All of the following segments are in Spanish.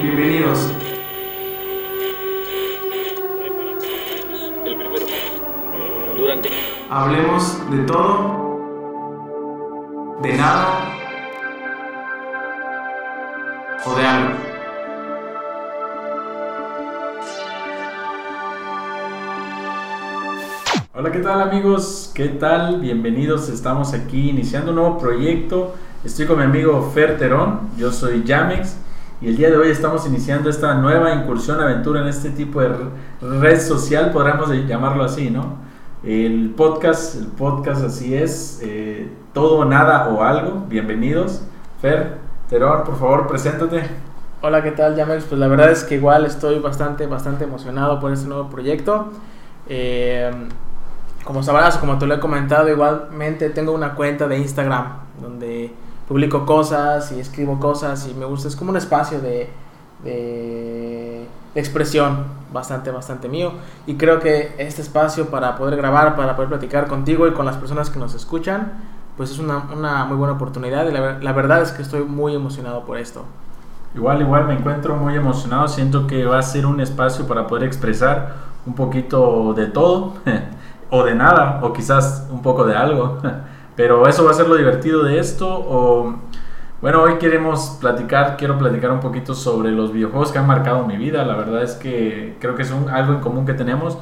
Bienvenidos. El primero. Durante. Hablemos de todo, de nada o de algo. Hola, ¿qué tal amigos? ¿Qué tal? Bienvenidos. Estamos aquí iniciando un nuevo proyecto. Estoy con mi amigo Fer Terón. Yo soy Yamex. Y el día de hoy estamos iniciando esta nueva incursión, aventura en este tipo de red social, podríamos llamarlo así, ¿no? El podcast, el podcast así es, eh, todo, nada o algo. Bienvenidos. Fer Terón, por favor, preséntate. Hola, ¿qué tal, Yamex? Pues la verdad es que igual estoy bastante, bastante emocionado por este nuevo proyecto. Eh, como sabrás, como te lo he comentado, igualmente tengo una cuenta de Instagram donde publico cosas y escribo cosas y me gusta, es como un espacio de, de expresión bastante, bastante mío. Y creo que este espacio para poder grabar, para poder platicar contigo y con las personas que nos escuchan, pues es una, una muy buena oportunidad y la, la verdad es que estoy muy emocionado por esto. Igual, igual me encuentro muy emocionado, siento que va a ser un espacio para poder expresar un poquito de todo. o de nada, o quizás un poco de algo. Pero eso va a ser lo divertido de esto. O, bueno, hoy queremos platicar, quiero platicar un poquito sobre los videojuegos que han marcado mi vida. La verdad es que creo que es un, algo en común que tenemos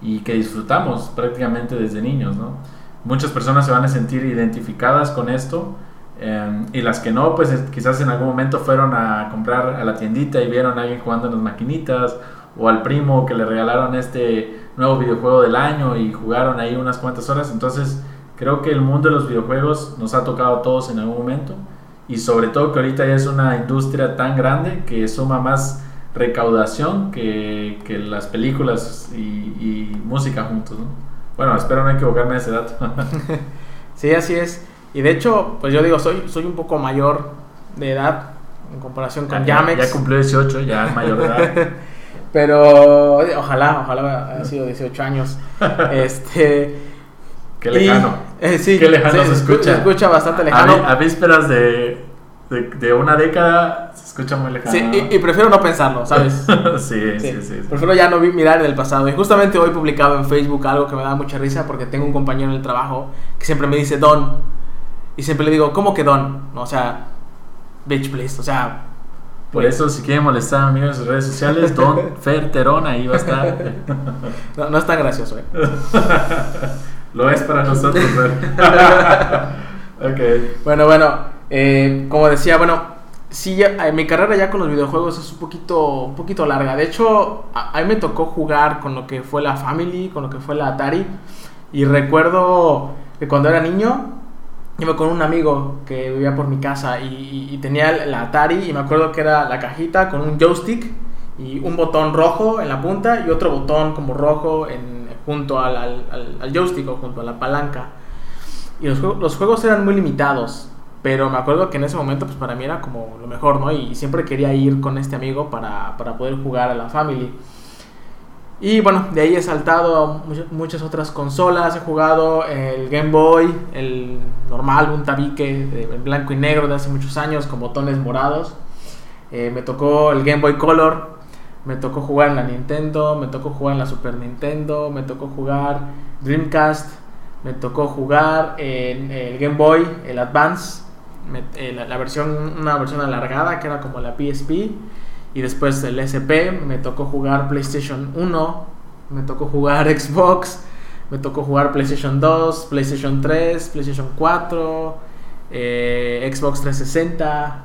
y que disfrutamos prácticamente desde niños, ¿no? Muchas personas se van a sentir identificadas con esto. Eh, y las que no, pues quizás en algún momento fueron a comprar a la tiendita y vieron a alguien jugando en las maquinitas o al primo que le regalaron este nuevo videojuego del año y jugaron ahí unas cuantas horas. Entonces creo que el mundo de los videojuegos nos ha tocado a todos en algún momento y sobre todo que ahorita ya es una industria tan grande que suma más recaudación que, que las películas y, y, música juntos. ¿no? Bueno, espero no equivocarme en ese dato. sí, así es. Y de hecho, pues yo digo, soy, soy un poco mayor de edad en comparación con ya, Yamex. Ya cumplió 18, ya es mayor de edad. Pero ojalá, ojalá haya sido 18 años. este. Qué lejano. Y, eh, sí, Qué lejano sí, se escucha. Se escucha bastante lejano. A, a vísperas de, de, de, una década se escucha muy lejano. Sí, y, y prefiero no pensarlo, ¿sabes? sí, sí, sí, sí, Prefiero ya no mirar en el pasado. Y justamente hoy he publicado en Facebook algo que me da mucha risa porque tengo un compañero en el trabajo que siempre me dice Don. Y siempre le digo, ¿cómo que Don? O sea, bitch, please. O sea, por eso, si quieren molestar a amigos en sus redes sociales, Don Fer Terón ahí va a estar. No, no es tan gracioso, ¿eh? Lo es para nosotros, Fer. ok. Bueno, bueno, eh, como decía, bueno, sí, ya, mi carrera ya con los videojuegos es un poquito, un poquito larga. De hecho, a, mí me tocó jugar con lo que fue la Family, con lo que fue la Atari. Y recuerdo que cuando era niño, iba con un amigo que vivía por mi casa y, y, tenía la Atari y me acuerdo que era la cajita con un joystick y un botón rojo en la punta y otro botón como rojo en, junto al, al, al, al joystick o junto a la palanca. Y los, los, juegos eran muy limitados, pero me acuerdo que en ese momento pues para mí era como lo mejor, ¿no? Y siempre quería ir con este amigo para, para poder jugar a la Family. Y bueno, de ahí he saltado a muchas otras consolas. He jugado el Game Boy, el normal, un tabique de blanco y negro de hace muchos años con botones morados. Eh, me tocó el Game Boy Color. Me tocó jugar en la Nintendo. Me tocó jugar en la Super Nintendo. Me tocó jugar Dreamcast. Me tocó jugar en el Game Boy, el Advance. Me, eh, la, versión, una versión alargada que era como la PSP y después el SP, me tocó jugar PlayStation 1, me tocó jugar Xbox, me tocó jugar PlayStation 2, PlayStation 3, PlayStation 4, eh, Xbox 360.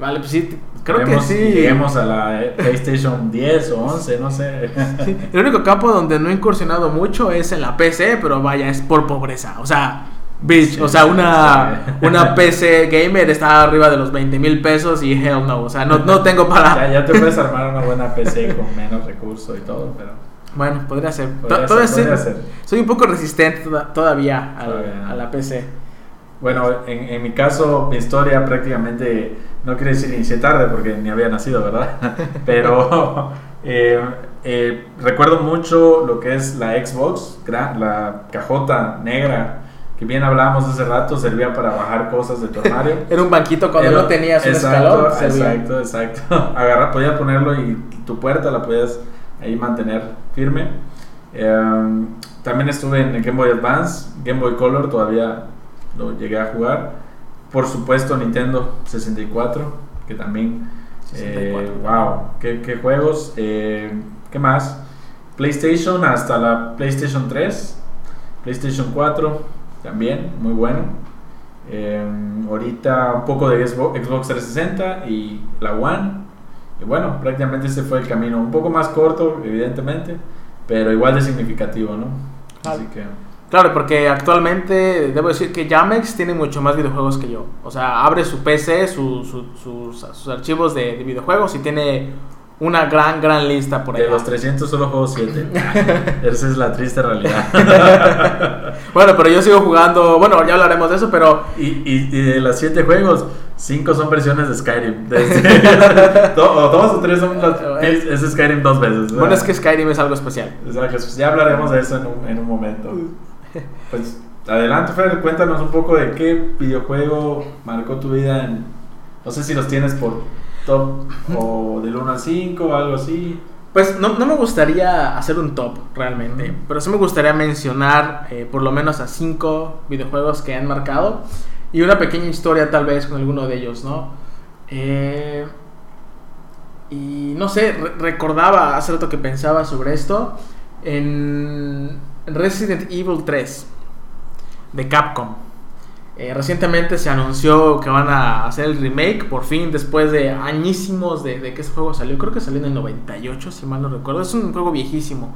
Vale, pues sí, creo que sí. Lleguemos a la PlayStation 10 o 11, no sé. Sí, el único campo donde no he incursionado mucho es en la PC, pero vaya, es por pobreza. O sea, Bitch, sí, o sea, una, sí. una PC gamer está arriba de los 20 mil pesos y hell no, o sea, no, no tengo para... Ya, ya, te puedes armar una buena PC con menos recursos y todo, pero... Bueno, podría ser. Podría ser, podría soy, ser. soy, un poco resistente todavía, a, Todavía. a la PC. Bueno, en, en, mi caso, mi historia prácticamente, no quiere decir inicié tarde porque ni había nacido, ¿verdad? Pero eh, eh, recuerdo mucho lo que es la Xbox, la cajota negra que bien hablábamos hace rato, servía para bajar cosas de tu armario. Era un banquito cuando Era- no tenías un exacto, escalón. servía. Exacto, exacto. Agarra, podías ponerlo y tu puerta la podías ahí mantener firme. Eh, también estuve en el Game Boy Advance, Game Boy Color, todavía lo llegué a jugar. Por supuesto, Nintendo 64, que también. eh, 64. wow, qué, qué juegos. Eh, ¿Qué más? PlayStation hasta la PlayStation 3, PlayStation 4, también, muy bueno. Eh, ahorita un poco de Xbox, Xbox 360 y la One. Y bueno, prácticamente ese fue el camino. Un poco más corto, evidentemente, pero igual de significativo, ¿no? Así que. Claro, porque actualmente debo decir que Jamex tiene mucho más videojuegos que yo. O sea, abre su PC, su- su- sus, sus archivos de, de videojuegos y tiene una gran, gran lista por ahí. De los 300 solo juego 7. Esa es la triste realidad. Bueno, pero yo sigo jugando. Bueno, ya hablaremos de eso, pero. y, y- y de los 7 juegos, 5 son versiones de Skyrim. O dos o tres son las- es, es Skyrim dos veces. Bueno, es que Skyrim es algo especial. Exacto, pues ya hablaremos de eso en un, en un momento. Pues adelante, Fer, cuéntanos un poco de qué videojuego marcó tu vida. En, no sé si los tienes por top o del 1 al 5 o algo así. Pues no, no me gustaría hacer un top realmente, pero sí me gustaría mencionar eh, por lo menos a cinco videojuegos que han marcado y una pequeña historia tal vez con alguno de ellos, ¿no? Eh, y no sé, re- recordaba hace rato que pensaba sobre esto en Resident Evil 3 de Capcom. Eh, recientemente se anunció que van a hacer el remake, por fin, después de añísimos de, de que ese juego salió. Creo que salió en el 98, si mal no recuerdo. Es un juego viejísimo.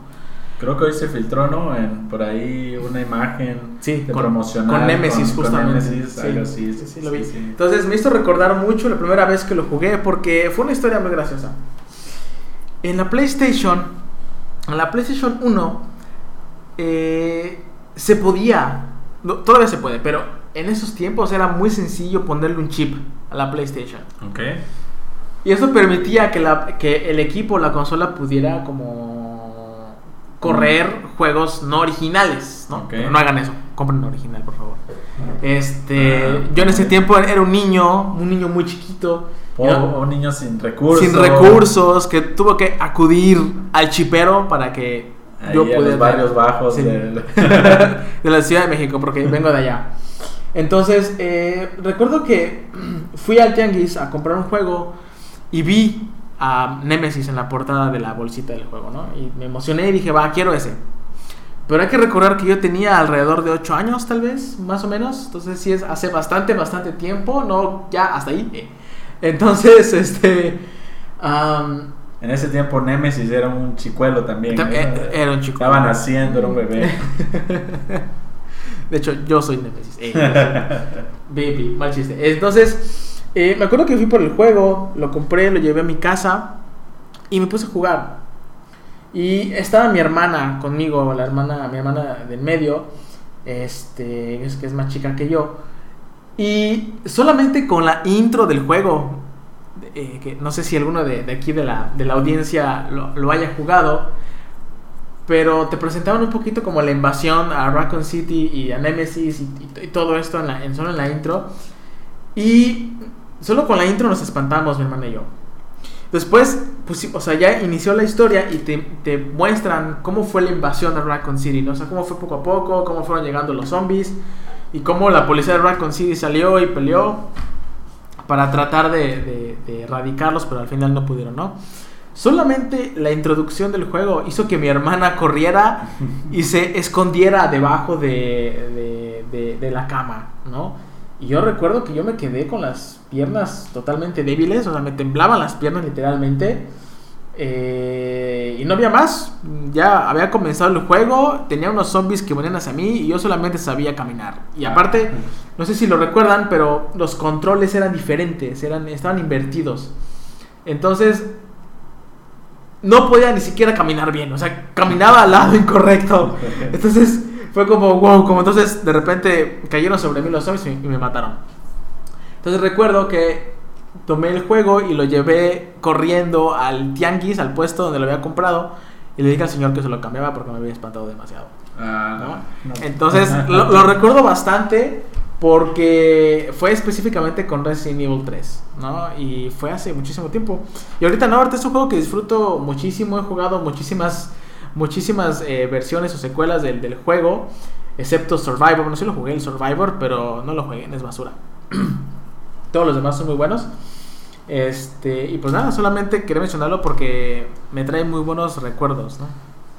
Creo que hoy se filtró, ¿no? En, por ahí una imagen Sí, de con- promocional. con Nemesis, con justamente. Nemesis, Sí, algo así. sí, sí, lo vi. Entonces me hizo recordar mucho la primera vez que lo jugué porque fue una historia muy graciosa. En la PlayStation, en la PlayStation 1, eh, se podía, no, todavía se puede, pero en esos tiempos era muy sencillo ponerle un chip a la PlayStation. Ok. Y eso permitía que, la, que el equipo, la consola, pudiera como correr juegos no originales, ¿no? Ok. Pero no hagan eso, compren original, por favor. Este, Ah, yo en ese tiempo era un niño, un niño muy chiquito, O, o un niño sin recursos. sin recursos, que tuvo que acudir al chipero para que Ahí yo pudiera los barrios bajos Sí. del- de la Ciudad de México, porque vengo de allá. Entonces, eh, recuerdo que fui al Tianguis a comprar un juego y vi a Nemesis en la portada de la bolsita del juego, ¿no? Y me emocioné y dije, va, quiero ese. Pero hay que recordar que yo tenía alrededor de 8 años, tal vez, más o menos. Entonces, sí es hace bastante, bastante tiempo, no ya hasta ahí. eh. Entonces, este. En ese tiempo Nemesis era un chicuelo también. Tam- ¿no? eh, era un chicuelo. Estaba naciendo, era un bebé. De hecho, yo soy Nemesis. Eh, baby, mal chiste. Entonces, eh, me acuerdo que fui por el juego, lo compré, lo llevé a mi casa y me puse a jugar. Y estaba mi hermana conmigo, la hermana, mi hermana del medio, este, es que es más chica que yo. Y solamente con la intro del juego, eh, que no sé si alguno de, de aquí de la, de la audiencia lo, lo haya jugado, pero te presentaban un poquito como la invasión a Raccoon City y a Nemesis y, todo esto en la, solo en la intro. Y solo con la intro nos espantamos, mi hermana y yo. Después, pues, o sea, ya inició la historia y te, te muestran cómo fue la invasión a Raccoon City, ¿no? O sea, cómo fue poco a poco, cómo fueron llegando los zombies y cómo la policía de Raccoon City salió y peleó para tratar de, de- de erradicarlos, pero al final no pudieron, ¿no? Solamente la introducción del juego hizo que mi hermana corriera y se escondiera debajo de, de- de- la cama, ¿no? Y yo recuerdo que yo me quedé con las piernas totalmente débiles, o sea, me temblaban las piernas literalmente. Eh, y no había más, ya había comenzado el juego, tenía unos zombies que venían hacia mí y yo solamente sabía caminar. Y aparte, no sé si lo recuerdan, pero los controles eran diferentes, eran, estaban invertidos. Entonces, no podía ni siquiera caminar bien, o sea, caminaba al lado incorrecto. Entonces, fue como, wow, como entonces de repente cayeron sobre mí los zombies y y me mataron. Entonces recuerdo que tomé el juego y lo llevé corriendo al tianguis, al puesto donde lo había comprado, y le dije al señor que se lo cambiaba porque me había espantado demasiado. Ah, ¿no? no. Entonces lo, lo recuerdo bastante porque fue específicamente con Resident Evil 3, ¿no? Y fue hace muchísimo tiempo. Y ahorita no, ahorita es un juego que disfruto muchísimo, he jugado muchísimas, muchísimas eh, versiones o secuelas del, del juego, excepto Survivor. Bueno, sí lo jugué el Survivor, pero no lo jugué, es basura. Todos los demás son muy buenos. Este, y pues nada, solamente quería mencionarlo porque me trae muy buenos recuerdos, ¿no?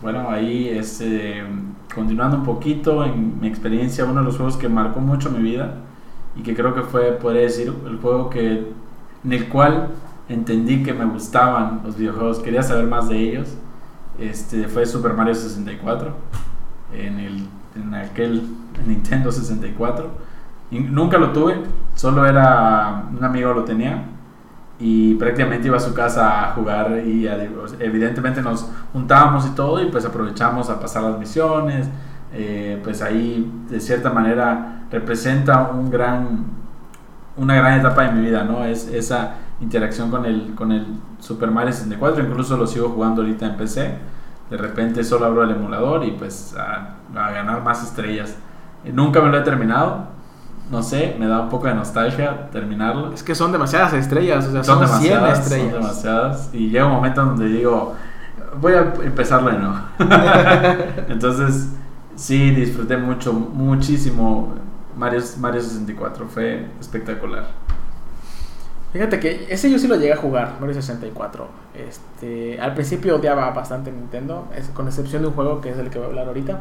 Bueno, ahí este, continuando un poquito en mi experiencia, uno de los juegos que marcó mucho mi vida y que creo que fue, podría decir, el juego que, en el cual entendí que me gustaban los videojuegos, quería saber más de ellos, este, fue Super Mario 64, en, el, en aquel Nintendo 64. Nunca lo tuve, solo era un amigo lo tenía y prácticamente iba a su casa a jugar y evidentemente nos juntábamos y todo y pues aprovechamos a pasar las misiones eh, pues ahí de cierta manera representa un gran una gran etapa de mi vida no es esa interacción con el con el Super Mario 64 incluso lo sigo jugando ahorita en PC de repente solo abro el emulador y pues a, a ganar más estrellas. Nunca me lo he terminado no sé me da un poco de nostalgia terminarlo Es que son demasiadas estrellas, o sea, son, son, 100 demasiadas, estrellas. son demasiadas. Y llega un momento donde digo, voy a empezarlo de nuevo. Entonces, sí, disfruté mucho, muchísimo Mario, Mario 64. Fue espectacular. Fíjate que ese yo sí lo llegué a jugar, Mario 64. Este, al principio odiaba bastante Nintendo, con excepción de un juego que es el que voy a hablar ahorita.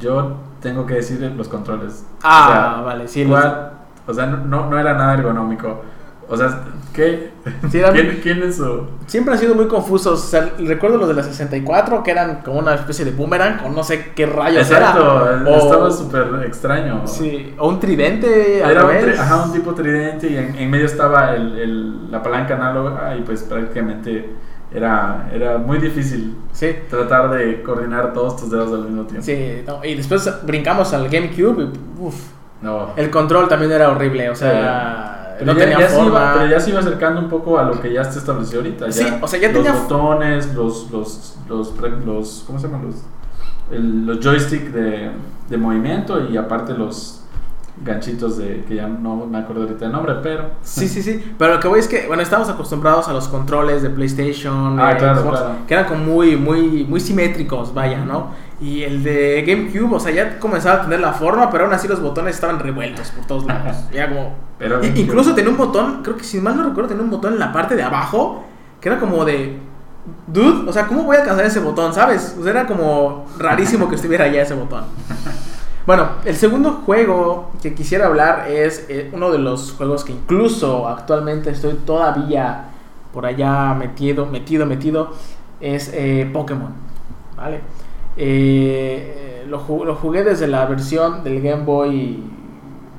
Yo tengo que decir los controles. Ah, vale, sí, los- igual, o sea, no, no era nada ergonómico. O sea, ¿qué? Sí, eran- ¿Quién, quién es su...? Siempre han sido muy confusos. O sea, recuerdo los de la 64 que eran como una especie de boomerang o no sé qué rayos Exacto, era. O- estaba súper extraño. Sí, o un tridente Era un, tri- ajá, un tipo tridente y en, en medio estaba el, el- la palanca análoga y pues prácticamente era, era muy difícil Sí. tratar de coordinar todos tus dedos al mismo tiempo. Sí, no, y después brincamos al GameCube y No. el control también era horrible, o sea, Pero, no ya, tenía ya se iba, pero ya se iba acercando un poco a lo que ya se estableció ahorita. Sí, o sea, ya los tenía- botones, los, los, los, los- ¿cómo se llaman? Los, el- los joystick de, de movimiento y aparte los ganchitos de, que ya no me acuerdo ahorita el nombre, pero... Sí, sí, sí. Pero lo que voy es que, bueno, estamos acostumbrados a los controles de PlayStation, Ah, claro, Xbox, claro. que eran como muy, muy, muy simétricos, vaya, ¿no? Y el de GameCube, o sea, ya comenzaba a tener la forma, pero aún así los botones estaban revueltos por todos lados. Y era como. Pero GameCube- incluso tenía un botón, creo que si mal no recuerdo, tenía un botón en la parte de abajo que era como de. Dude, o sea, ¿cómo voy a alcanzar ese botón, sabes? O sea, era como rarísimo que estuviera ya ese botón. Bueno, el segundo juego que quisiera hablar es eh, uno de los juegos que incluso actualmente estoy todavía por allá metido, metido, metido, es eh, Pokémon, ¿vale? Eh, lo, lo jugué desde la versión del Game Boy,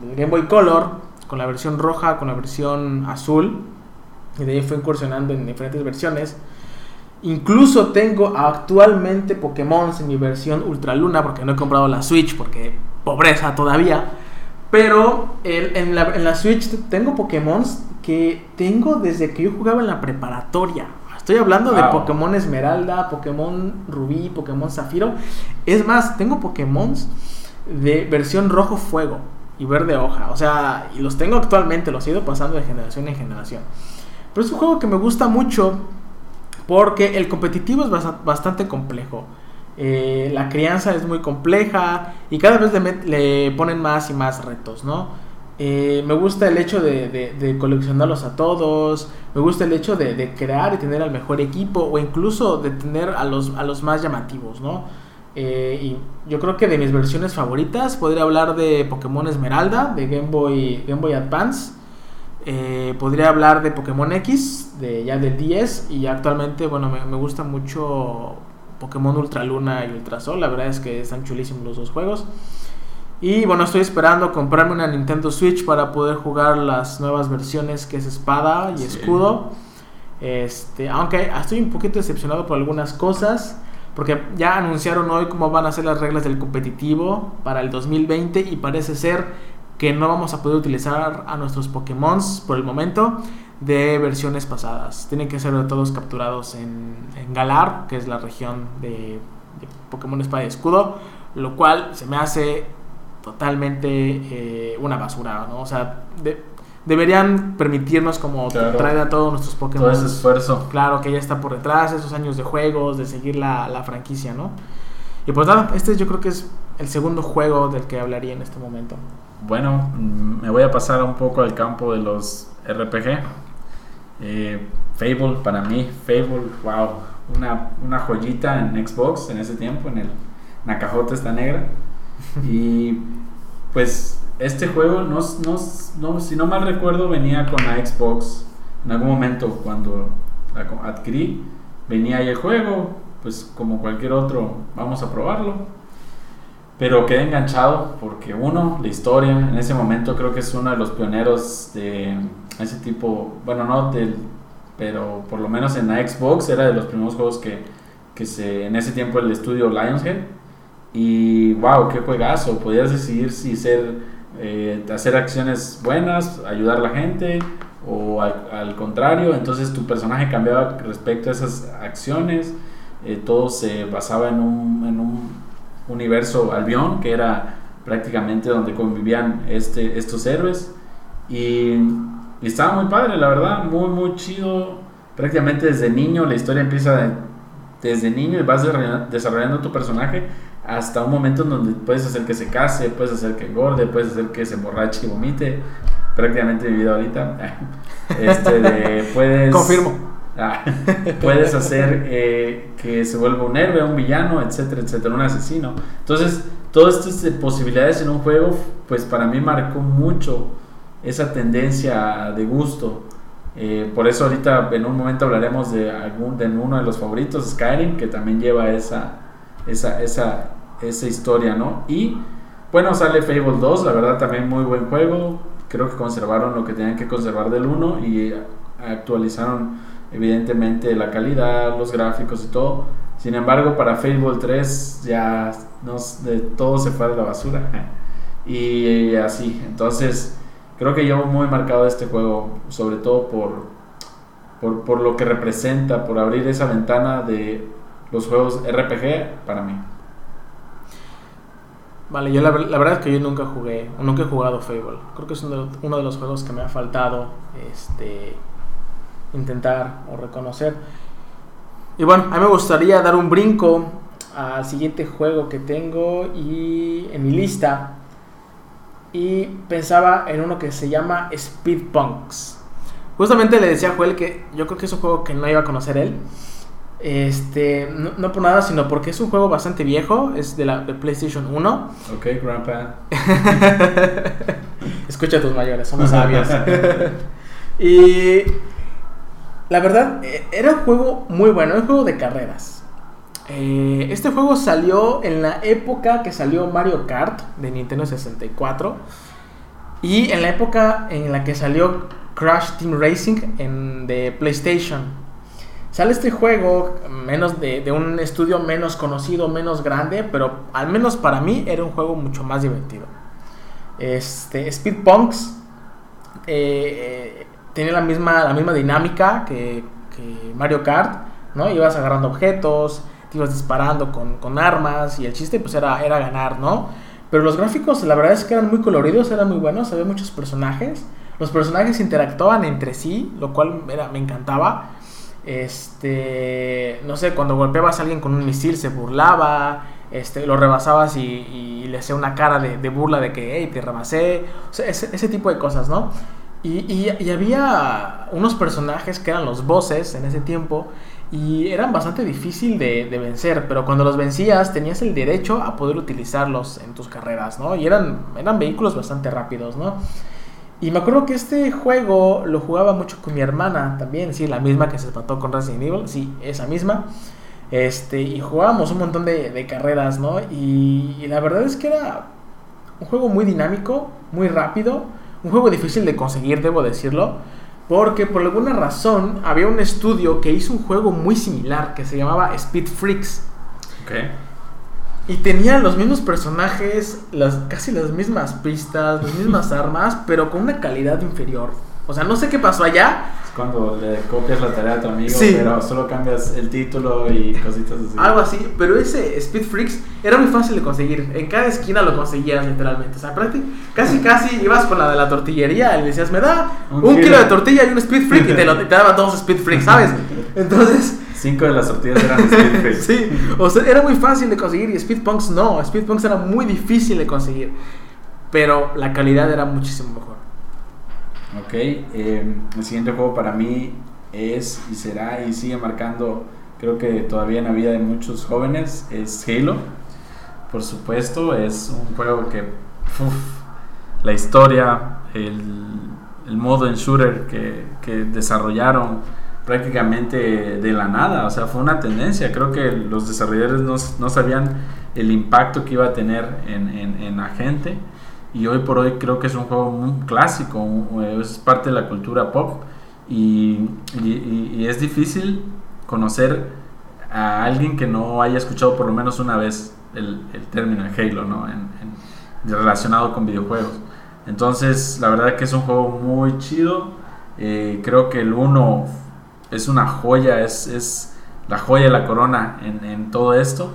del Game Boy Color, con la versión roja, con la versión azul, y de ahí fue incursionando en diferentes versiones. Incluso tengo actualmente Pokémon en mi versión Ultra Luna porque no he comprado la Switch porque pobreza todavía. Pero el- en, la, en la Switch tengo Pokémon que tengo desde que yo jugaba en la preparatoria. Estoy hablando de. Pokémon Esmeralda, Pokémon Rubí, Pokémon Zafiro. Es más, tengo Pokémon de versión rojo fuego y verde hoja. O sea, y los tengo actualmente, los he ido pasando de generación en generación. Pero es un juego que me gusta mucho porque el competitivo es bastante complejo. Eh, la crianza es muy compleja y cada vez le, ponen más y más retos, ¿no? Eh, me gusta el hecho de, coleccionarlos a todos, me gusta el hecho de, de crear y tener al mejor equipo o incluso de tener a los, a los más llamativos, ¿no? Eh, y yo creo que de mis versiones favoritas podría hablar de Pokémon Esmeralda, de Game Boy, Game Boy Advance. Eh, podría hablar de Pokémon X, de ya del 10. Y actualmente, bueno, me, me gusta mucho Pokémon Ultra Luna y Ultra Sol. La verdad es que están chulísimos los dos juegos. Y bueno, estoy esperando comprarme una Nintendo Switch para poder jugar las nuevas versiones que es espada y Sí. escudo. Este, aunque estoy un poquito decepcionado por algunas cosas. Porque ya anunciaron hoy cómo van a ser las reglas del competitivo para el 2020 y parece ser que no vamos a poder utilizar a nuestros Pokémon por el momento de versiones pasadas. Tienen que ser todos capturados en, en Galar, que es la región de, de Pokémon Espada y Escudo, lo cual se me hace totalmente eh, una basura, ¿no? O sea, de- deberían permitirnos como Claro. traer a todos nuestros Pokémon. Todo ese esfuerzo. Claro que ya está por detrás, esos años de juegos, de seguir la, la franquicia, ¿no? Y pues nada, este yo creo que es el segundo juego del que hablaría en este momento. Bueno, mm, me voy a pasar un poco al campo de los RPG. Eh, Fable, para mí, Fable, wow, una, una joyita en Xbox en ese tiempo, en, el, cajota esta negra. Y pues este juego, no, no, no- si no mal recuerdo, venía con la Xbox. En algún momento, cuando la adquirí, venía ahí el juego, pues como cualquier otro, vamos a probarlo. Pero quedé enganchado porque uno, la historia, en ese momento creo que es uno de los pioneros de ese tipo, bueno, no del, pero por lo menos en la Xbox era de los primeros juegos que, que se, en ese tiempo el estudio Lionshead. Y wow, qué juegazo, podías decidir si ser, eh, hacer acciones buenas, ayudar a la gente o al, al contrario, entonces tu personaje cambiaba respecto a esas acciones, eh, todo se basaba en un, en un universo Albion, que era prácticamente donde convivían este, estos héroes. Y, estaba muy padre, la verdad, muy, muy chido. Prácticamente desde niño, la historia empieza de- desde niño y vas desarrollando, tu personaje hasta un momento en donde puedes hacer que se case, puedes hacer que engorde, puedes hacer que se emborrache y vomite. Prácticamente mi vida ahorita. Este, de- puedes... Confirmo. Puedes hacer eh, que se vuelva un héroe, un villano, etcétera, etcétera, un asesino. Entonces, todas estas posibilidades en un juego, pues para mí marcó mucho esa tendencia de gusto. Eh, por eso ahorita en un momento hablaremos de, algún, de uno de los favoritos, Skyrim, que también lleva esa, esa, esa, esa historia, ¿no? Y bueno, sale Fable 2, la verdad también muy buen juego. Creo que conservaron lo que tenían que conservar del 1 y actualizaron evidentemente la calidad, los gráficos y todo. Sin embargo, para Fable 3 ya nos, de todo se fue a la basura. Y así, entonces creo que llevo muy marcado este juego, sobre todo por, por, por lo que representa, por abrir esa ventana de los juegos RPG para mí. Vale, yo la, ver- la verdad es que yo nunca jugué, nunca he jugado Fable. Creo que es uno de, uno de los juegos que me ha faltado este, intentar o reconocer. Y bueno, a mí me gustaría dar un brinco al siguiente juego que tengo y en mi lista. Y pensaba en uno que se llama Speed Punks. Justamente le decía a Joel que yo creo que es un juego que no iba a conocer él. Este, no, no por nada, sino porque es un juego bastante viejo, es de la de PlayStation 1. Ok, Grandpa. Escucha a tus mayores, somos sabios. y la verdad, eh, era un juego muy bueno, un juego de carreras. Eh, este juego salió en la época que salió Mario Kart de Nintendo 64 y en la época en la que salió Crash Team Racing en, de PlayStation. Sale este juego menos de, de un estudio menos conocido, menos grande, pero al menos para mí era un juego mucho más divertido. Este, Speed Punks eh, tenía la misma, la misma dinámica que, Mario Kart, ¿no? Ibas agarrando objetos, te ibas disparando con, con armas y el chiste pues era, era ganar, ¿no? Pero los gráficos la verdad es que eran muy coloridos, eran muy buenos, había muchos personajes. Los personajes interactuaban entre sí, lo cual era, me encantaba. Este, no sé, cuando golpeabas a alguien con un misil se burlaba, este, lo rebasabas y, y le hacía una cara de, burla de que, hey, te rebasé, o sea, ese tipo de cosas, ¿no? Y, había unos personajes que eran los bosses en ese tiempo y eran bastante difícil de, vencer, pero cuando los vencías tenías el derecho a poder utilizarlos en tus carreras, ¿no? Y eran, eran vehículos bastante rápidos, ¿no? Y me acuerdo que este juego lo jugaba mucho con mi hermana también, sí, la misma que se empató con Resident Evil, sí, esa misma. Este, y jugábamos un montón de, de carreras, ¿no? Y, y la verdad es que era un juego muy dinámico, muy rápido, un juego difícil de conseguir, debo decirlo, porque por alguna razón había un estudio que hizo un juego muy similar que se llamaba Speed Freaks. Ok. Y tenía los mismos personajes, las, casi las mismas pistas, las mismas armas, pero con una calidad inferior. O sea, no sé qué pasó allá, cuando le copias la tarea a tu amigo, Sí. pero solo cambias el título y cositas así. Algo así, pero ese Speed Freaks era muy fácil de conseguir. En cada esquina lo conseguías literalmente. O sea, casi casi ibas con la de la tortillería y le decías, me da un, Un kilo. kilo. de tortilla y un Speed Freak y te, lo, te daban dos Speed Freaks, ¿sabes? Entonces, Cinco de las tortillas eran Speed Freaks. sí, o sea, era muy fácil de conseguir y Speed Punks no. Speed Punks era muy difícil de conseguir. Pero la calidad era muchísimo mejor. Ok, eh, el siguiente juego para mí es y será y sigue marcando, creo que todavía en la vida de muchos jóvenes, es Halo. Por supuesto, es un juego que la historia, el, el modo en shooter que, que desarrollaron prácticamente de la nada, o sea, fue una tendencia. Creo que los desarrolladores no, no sabían el impacto que iba a tener en, en, en la gente y hoy por hoy creo que es un juego muy clásico, es parte de la cultura pop y, es difícil conocer a alguien que no haya escuchado por lo menos una vez el, término Halo, ¿no? Relacionado con videojuegos. Entonces, la verdad que es un juego muy chido. Eh, creo que el 1 es una joya, es, es la joya de la corona en, en todo esto.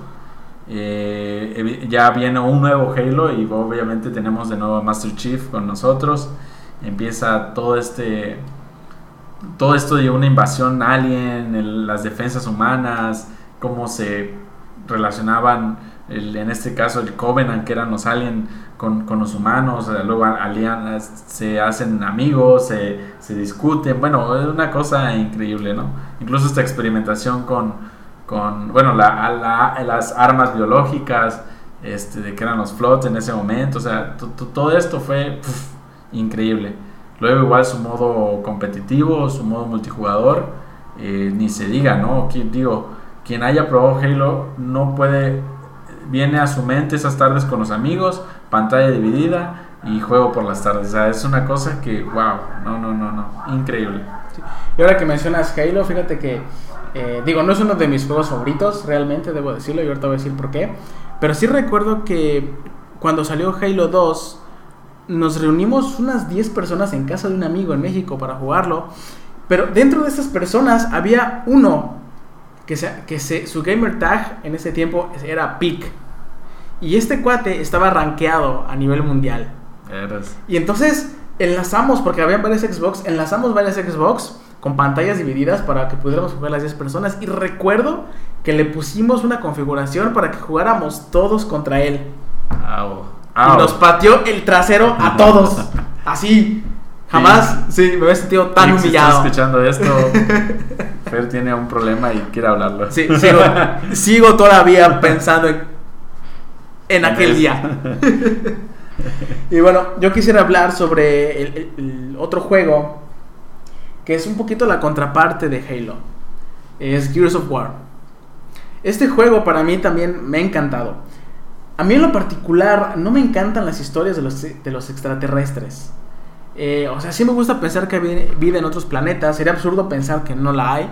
Eh, ya viene un nuevo Halo y obviamente tenemos de nuevo a Master Chief con nosotros. Empieza todo este todo esto de una invasión alien, las defensas humanas, cómo se relacionaban, el- en este caso el Covenant, que eran los aliens, con, los humanos, eh, luego alien, se hacen amigos, se, se discuten, bueno, es una cosa increíble, ¿no? Incluso esta experimentación con, con bueno, la, la- las armas biológicas, este, de que eran los flots en ese momento, o sea, to- to- todo esto fue increíble. Luego igual su modo competitivo, su modo multijugador, eh, ni se diga, ¿no? Quien, digo, quien haya probado Halo no puede, viene a su mente esas tardes con los amigos, pantalla dividida y juego por las tardes. O sea, es una cosa que, wow, no, no, no, no, increíble. Y ahora que mencionas Halo, fíjate que, eh, digo, no es uno de mis juegos favoritos, realmente, debo decirlo, y ahorita voy a decir por qué. Pero sí recuerdo que cuando salió Halo 2, nos reunimos unas 10 personas en casa de un amigo en México para jugarlo. Pero dentro de esas personas había uno que, se, que se, su gamer tag en ese tiempo era Peak. Y este cuate estaba rankeado a nivel mundial. Eres- Y entonces enlazamos, porque había varias Xbox, enlazamos varias Xbox con pantallas divididas para que pudiéramos jugar las 10 personas. Y recuerdo que le pusimos una configuración para que jugáramos todos contra él. Au. Y Au. nos pateó el trasero a todos. Así. Jamás, sí, me había sentido tan Sí, si estás humillado. escuchando esto, Fer tiene un problema y quiere hablarlo. Sí, sigo, sigo todavía pensando en, en aquel día. Y bueno, yo quisiera hablar sobre el, el- el otro juego que es un poquito la contraparte de Halo. Es Gears of War. Este juego para mí también me ha encantado. A mí en lo particular no me encantan las historias de los, de los extraterrestres. Eh, o sea, sí me gusta pensar que hay vida en otros planetas. Sería absurdo pensar que no la hay.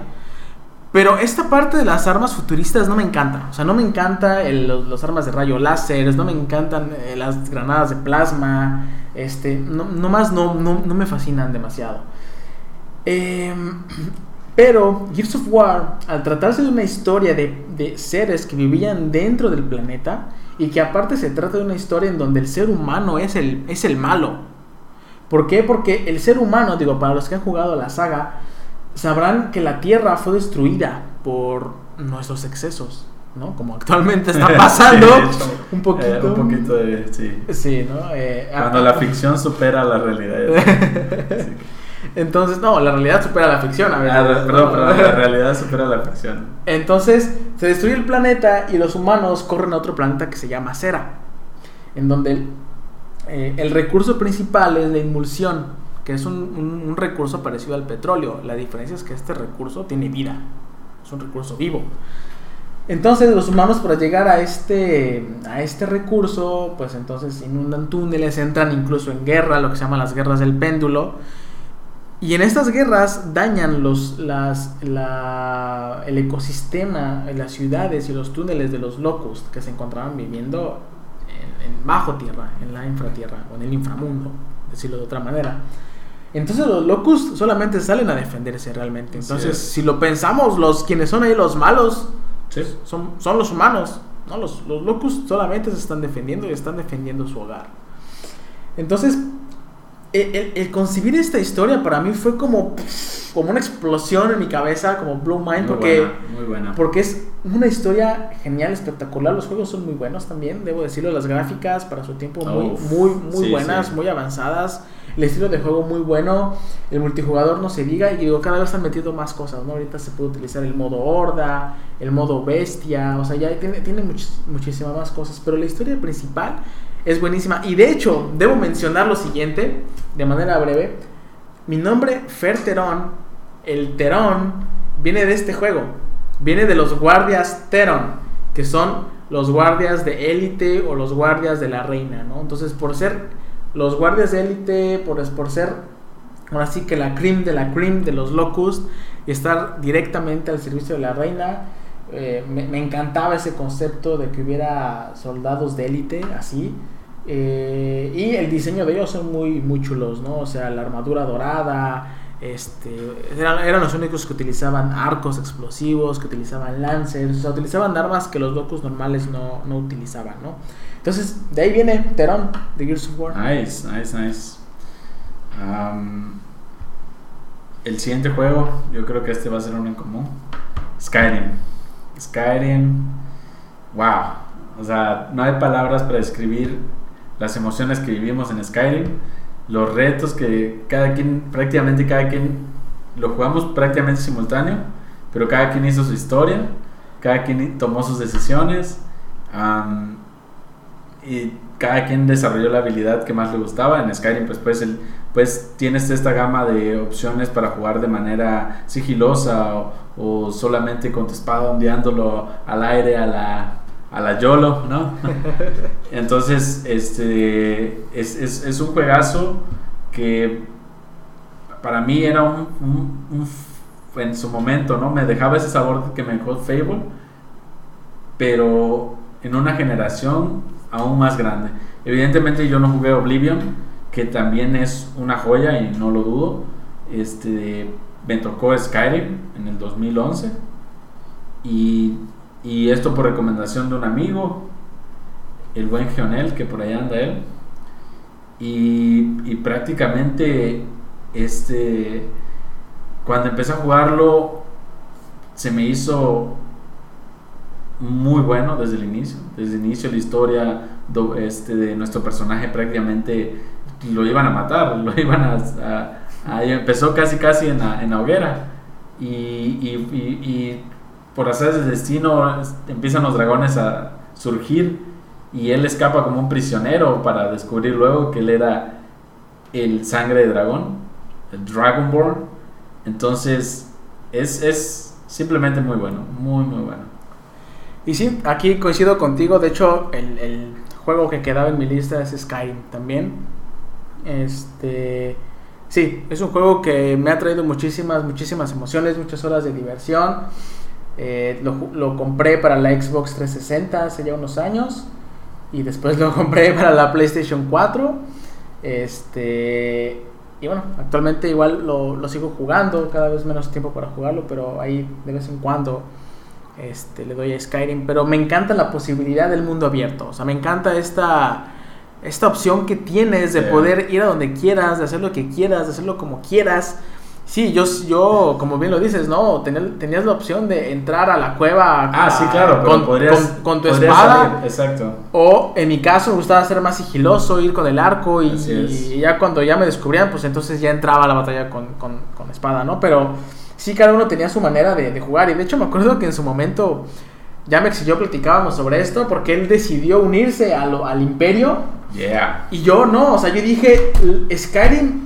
Pero esta parte de las armas futuristas no me encanta. O sea, no me encanta los armas de rayo láser, no me encantan eh, las granadas de plasma. Este, no, nomás no, no, no me fascinan demasiado. Em, pero Gears of War, al tratarse de una historia de, de seres que vivían dentro del planeta y que aparte se trata de una historia en donde el ser humano es el, es el malo. ¿Por qué? Porque el ser humano, digo, para los que han jugado la saga, sabrán que la Tierra fue destruida por nuestros excesos, ¿no? Como actualmente está pasando Sí, un poquito. eh, un poquito de. Sí. Sí, ¿no? Eh, Cuando ah, la ficción supera la realidad. Sí. Entonces, no, la realidad supera la ficción, a ver. Ah, perdón, perdón, la realidad supera la ficción. Entonces, se destruye el planeta y los humanos corren a otro planeta que se llama Cera, en donde el, eh, el recurso principal es la emulsión, que es un, un- un recurso parecido al petróleo. La diferencia es que este recurso tiene vida, es un recurso vivo. Entonces los humanos para llegar a este, a este recurso, pues entonces inundan túneles, entran incluso en guerra, lo que se llaman las guerras del péndulo. Y en estas guerras dañan los, las, la- el ecosistema, las ciudades y los túneles de los locust que se encontraban viviendo en, en bajo tierra, en la infratierra o en el inframundo, decirlo de otra manera. Entonces los Locust solamente salen a defenderse realmente. Entonces, es. si lo pensamos, los quienes son ahí los malos Sí. son, son los humanos. ¿no? Los, los Locust solamente se están defendiendo y están defendiendo su hogar. Entonces, el, el- el concebir esta historia para mí fue como, como una explosión en mi cabeza, como Blue Mind, Muy porque... buena, muy buena. Porque es una historia genial, espectacular. Los juegos son muy buenos también, debo decirlo. Las gráficas para su tiempo muy, Uf, muy, muy sí, buenas, sí. muy avanzadas. El estilo de juego muy bueno. El multijugador no se diga. Y digo, cada vez están metiendo más cosas, ¿no? Ahorita se puede utilizar el modo horda, el modo bestia. O sea, ya tiene, tiene muchis- muchísimas más cosas. Pero la historia principal es buenísima. Y de hecho, debo mencionar lo siguiente, de manera breve. Mi nombre, Fer Terón, el Terón, viene de este juego. Viene de los guardias Teron, que son los guardias de élite o los guardias de la reina, ¿no? Entonces, por ser los guardias de élite, por, por ser ahora sí que la cream de la cream de los Locust y estar directamente al servicio de la reina, eh, me, encantaba ese concepto de que hubiera soldados de élite, así. Eh, y el diseño de ellos son muy, muy chulos, ¿no? O sea, la armadura dorada, este, eran, los únicos que utilizaban arcos explosivos, que utilizaban lancers, o sea, utilizaban armas que los locos normales no, no utilizaban, ¿no? Entonces, de ahí viene Terón de Gears of War. Nice, nice, nice. El siguiente juego, yo creo que este va a ser uno en común. Skyrim. Skyrim. Wow. O sea, no hay palabras para describir las emociones que vivimos en Skyrim. Los retos que cada quien, prácticamente cada quien, lo jugamos prácticamente simultáneo. Pero cada quien hizo su historia. Cada quien tomó sus decisiones. y cada quien desarrolló la habilidad que más le gustaba. En Skyrim, pues, pues, el, pues tienes esta gama de opciones para jugar de manera sigilosa o, o solamente con tu espada ondeándolo al aire a la, a la YOLO, ¿no? Entonces, este, es, es, es un juegazo que para mí era un, un- en su momento, ¿no? Me dejaba ese sabor que me dejó Fable, pero en una generación aún más grande. Evidentemente yo no jugué Oblivion, que también es una joya y no lo dudo. Este, me tocó Skyrim en el 2011 y, y esto por recomendación de un amigo, el buen Gionel, que por ahí anda él. Y, y prácticamente este, cuando empecé a jugarlo se me hizo muy bueno desde el inicio. Desde el inicio la historia este, de nuestro personaje prácticamente lo iban a matar, lo iban a... a- empezó casi casi en la, en la hoguera. Y, y- por hacer el destino es- empiezan los dragones a surgir y él escapa como un prisionero para descubrir luego que él era el sangre de dragón, el Dragonborn. Entonces es, es simplemente muy bueno, muy muy bueno. Y sí, aquí coincido contigo. De hecho, el juego que quedaba en mi lista es Skyrim también. Este. Sí, es un juego que me ha traído muchísimas, muchísimas emociones, muchas horas de diversión. Eh, lo, compré para la Xbox 360 hace ya unos años. Y después lo compré para la PlayStation 4. Este. Y bueno, actualmente igual lo sigo jugando, cada vez menos tiempo para jugarlo, pero ahí de vez en cuando este, le doy a Skyrim. Pero me encanta la posibilidad del mundo abierto. O sea, me encanta esta, esta opción que tienes de poder ir a donde quieras, de hacer lo que quieras, de hacerlo como quieras. Sí, yo, yo como bien lo dices, ¿no? Tenías la opción de entrar a la cueva Ah, a- sí, claro, con, podrías, con- con tu espada. salir, exacto. O en mi caso me gustaba ser más sigiloso, ir con el arco y, y ya cuando ya me descubrían, pues entonces ya entraba a la batalla con, con, con espada, ¿no? Pero sí, cada uno tenía su manera de, de jugar y de hecho me acuerdo que en su momento Yamex y yo platicábamos sobre esto porque él decidió unirse a lo- al imperio Yeah. y yo no, o sea, yo dije, "L- Skyrim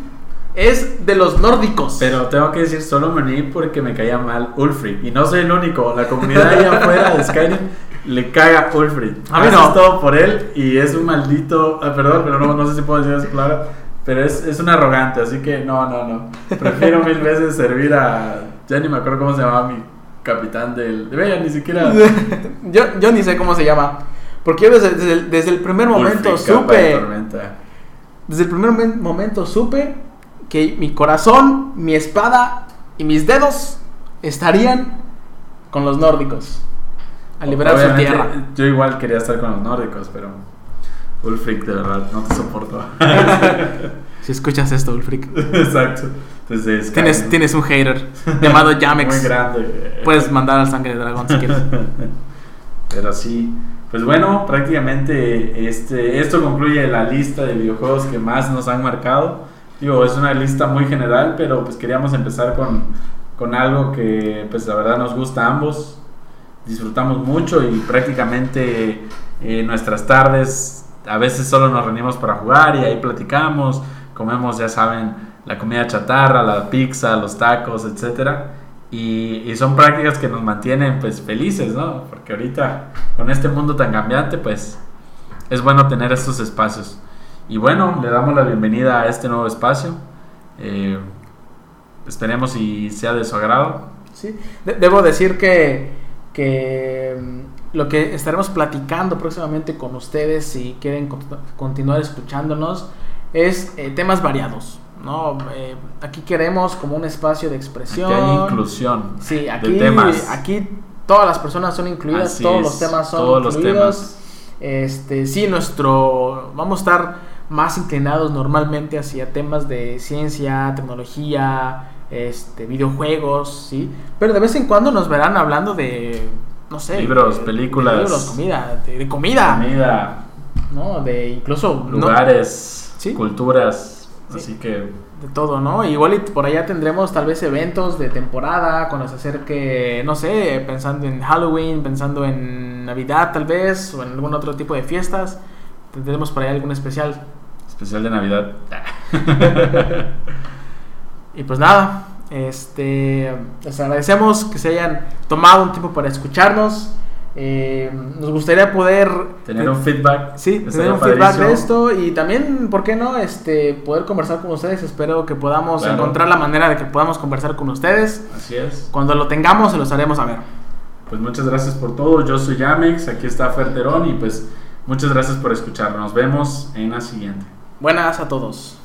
es de los nórdicos. Pero tengo que decir, solo me uní porque me caía mal Ulfric. Y no soy el único. La comunidad allá afuera de Skyrim le caga Ulfric. A mí no. todo por él y es un maldito. ah, perdón, pero no, no sé si puedo decir esa palabra. Pero es, es un arrogante, así que no, no, no. Prefiero mil veces servir a. Ya ni me acuerdo cómo se llamaba mi capitán del. De vean, ni siquiera. yo, yo ni sé cómo se llama. Porque yo desde, desde el, desde el primer momento de supe... Desde el primer momen- momento supe que mi corazón, mi espada y mis dedos estarían con los nórdicos. A liberar su Obviamente, tierra. Yo igual quería estar con los nórdicos, pero Ulfric, de verdad, no te soporto. Si escuchas esto, Ulfric. Exacto. Entonces, Tienes, tienes un hater llamado Yamex. Muy grande. Puedes mandar al sangre de dragón si quieres. Pero sí, pues bueno, prácticamente este, esto concluye la lista de videojuegos que más nos han marcado. Digo, es una lista muy general, pero pues queríamos empezar con, con algo que pues la verdad nos gusta a ambos. Disfrutamos mucho y prácticamente eh, nuestras tardes a veces solo nos reunimos para jugar y ahí platicamos, comemos, ya saben, la comida chatarra, la pizza, los tacos, etcétera. Y, y son prácticas que nos mantienen pues felices, ¿no? Porque ahorita con este mundo tan cambiante pues es bueno tener estos espacios. Y bueno, le damos la bienvenida a este nuevo espacio. Eh, esperemos y sea de su agrado. Sí. De- debo decir que, que mm, lo que estaremos platicando próximamente con ustedes, si quieren cont- continuar escuchándonos, es eh, temas variados. ¿No? Eh, aquí queremos como un espacio de Aquí expresión. hay inclusión Sí, aquí, de temas. aquí todas las personas son incluidas, Así todos es, los temas son todos los incluidos. temas. Este, sí, nuestro vamos a estar más inclinados normalmente hacia temas de ciencia, tecnología, este, videojuegos, sí, pero de vez en cuando nos verán hablando de no sé, Libros, de- películas. de libros, comida, de, de comida, Comida, ¿no? De incluso no- lugares, Sí. culturas. Sí. Así que de todo, ¿no? Igual y por allá tendremos tal vez eventos de temporada cuando se acerque, no sé, pensando en Halloween, pensando en Navidad tal vez, o en algún otro tipo de fiestas. Tendremos por ahí algún especial. especial de Navidad. Y pues nada, este, les agradecemos que se hayan tomado un tiempo para escucharnos. Eh, nos gustaría poder Tener un feedback. Sí, estaría tener un feedback de esto y también, ¿por qué no? Este, poder conversar con ustedes. Espero que podamos Claro. encontrar la manera de que podamos conversar con ustedes. Así es. Cuando lo tengamos, se los haremos saber. Pues muchas gracias por todo. Yo soy Yamex, aquí está Ferterón y pues muchas gracias por escuchar. Nos vemos en la siguiente. Buenas a todos.